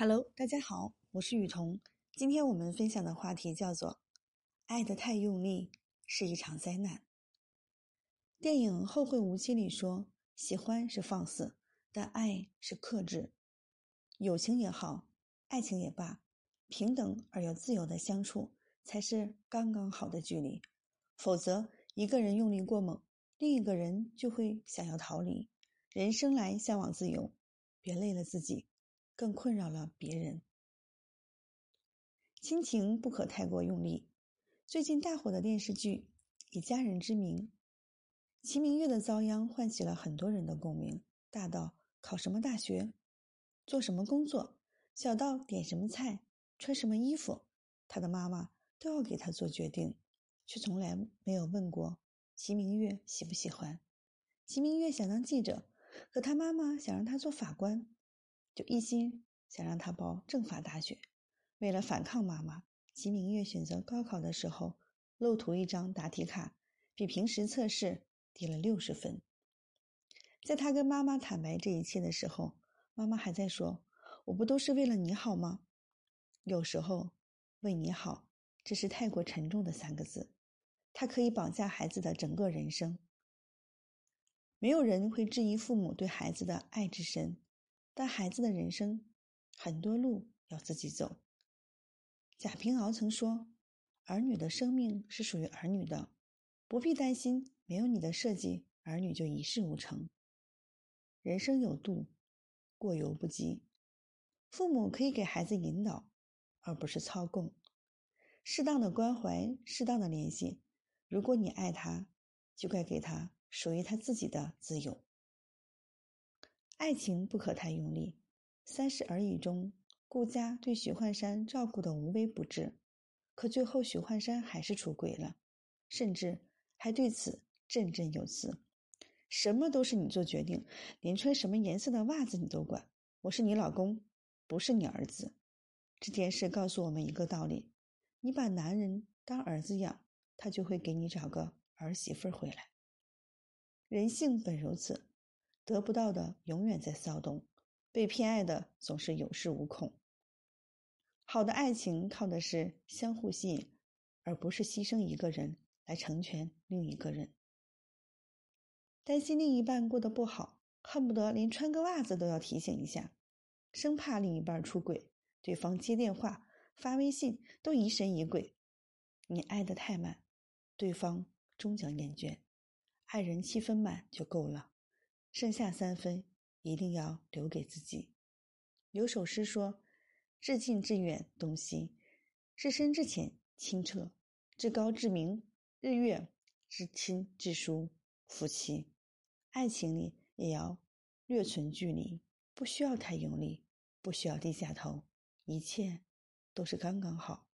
Hello，大家好，我是雨桐。今天我们分享的话题叫做“爱得太用力是一场灾难”。电影《后会无期》里说：“喜欢是放肆，但爱是克制。友情也好，爱情也罢，平等而又自由的相处才是刚刚好的距离。否则，一个人用力过猛，另一个人就会想要逃离。人生来向往自由，别累了自己。”更困扰了别人。亲情不可太过用力。最近大火的电视剧《以家人之名》，齐明月的遭殃唤起了很多人的共鸣。大到考什么大学、做什么工作，小到点什么菜、穿什么衣服，他的妈妈都要给他做决定，却从来没有问过齐明月喜不喜欢。齐明月想当记者，可他妈妈想让他做法官。就一心想让他报政法大学。为了反抗妈妈，齐明月选择高考的时候漏涂一张答题卡，比平时测试低了六十分。在他跟妈妈坦白这一切的时候，妈妈还在说：“我不都是为了你好吗？”有时候，“为你好”这是太过沉重的三个字，它可以绑架孩子的整个人生。没有人会质疑父母对孩子的爱之深。但孩子的人生，很多路要自己走。贾平凹曾说：“儿女的生命是属于儿女的，不必担心没有你的设计，儿女就一事无成。人生有度，过犹不及。父母可以给孩子引导，而不是操控。适当的关怀，适当的联系。如果你爱他，就该给他属于他自己的自由。”爱情不可太用力。三十而已中，顾家对许幻山照顾的无微不至，可最后许幻山还是出轨了，甚至还对此振振有词：“什么都是你做决定，连穿什么颜色的袜子你都管。我是你老公，不是你儿子。”这件事告诉我们一个道理：你把男人当儿子养，他就会给你找个儿媳妇回来。人性本如此。得不到的永远在骚动，被偏爱的总是有恃无恐。好的爱情靠的是相互吸引，而不是牺牲一个人来成全另一个人。担心另一半过得不好，恨不得连穿个袜子都要提醒一下，生怕另一半出轨，对方接电话、发微信都疑神疑鬼。你爱得太满，对方终将厌倦。爱人七分满就够了。剩下三分一定要留给自己。有首诗说：“至近至远东西，至深至浅清澈，至高至明日月，至亲至疏夫妻。”爱情里也要略存距离，不需要太用力，不需要低下头，一切都是刚刚好。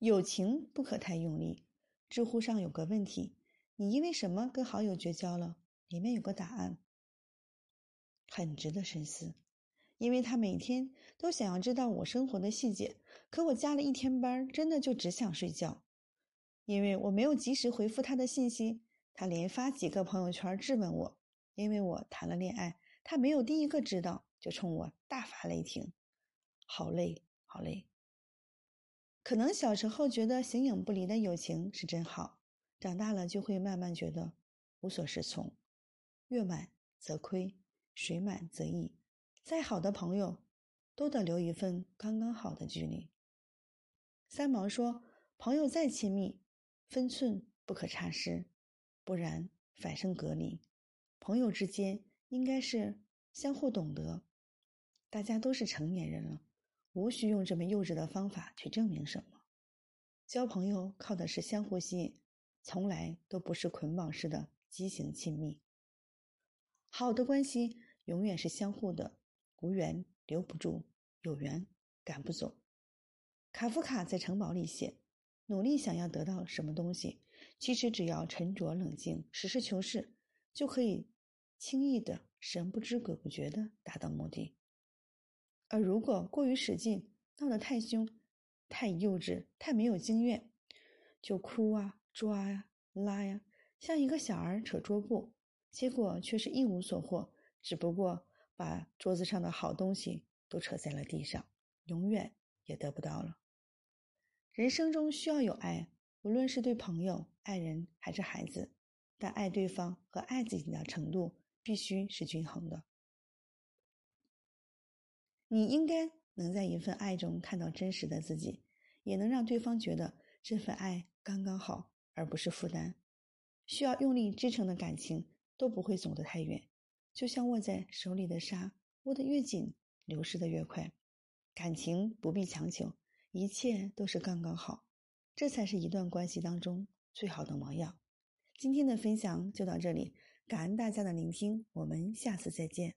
友情不可太用力。知乎上有个问题。你因为什么跟好友绝交了？里面有个答案，很值得深思。因为他每天都想要知道我生活的细节，可我加了一天班，真的就只想睡觉。因为我没有及时回复他的信息，他连发几个朋友圈质问我。因为我谈了恋爱，他没有第一个知道，就冲我大发雷霆。好累，好累。可能小时候觉得形影不离的友情是真好。长大了就会慢慢觉得无所适从，月满则亏，水满则溢。再好的朋友，都得留一份刚刚好的距离。三毛说：“朋友再亲密，分寸不可差失，不然反生隔离。朋友之间应该是相互懂得。大家都是成年人了，无需用这么幼稚的方法去证明什么。交朋友靠的是相互吸引。”从来都不是捆绑式的畸形亲密。好的关系永远是相互的，无缘留不住，有缘赶不走。卡夫卡在城堡里写：努力想要得到什么东西，其实只要沉着冷静、实事求是，就可以轻易的、神不知鬼不觉的达到目的。而如果过于使劲，闹得太凶、太幼稚、太没有经验，就哭啊！抓呀，拉呀，像一个小儿扯桌布，结果却是一无所获，只不过把桌子上的好东西都扯在了地上，永远也得不到了。人生中需要有爱，无论是对朋友、爱人还是孩子，但爱对方和爱自己的程度必须是均衡的。你应该能在一份爱中看到真实的自己，也能让对方觉得这份爱刚刚好，而不是负担。需要用力支撑的感情都不会走得太远，就像握在手里的沙，握得越紧，流失的越快。感情不必强求，一切都是刚刚好，这才是一段关系当中最好的模样。今天的分享就到这里，感恩大家的聆听，我们下次再见。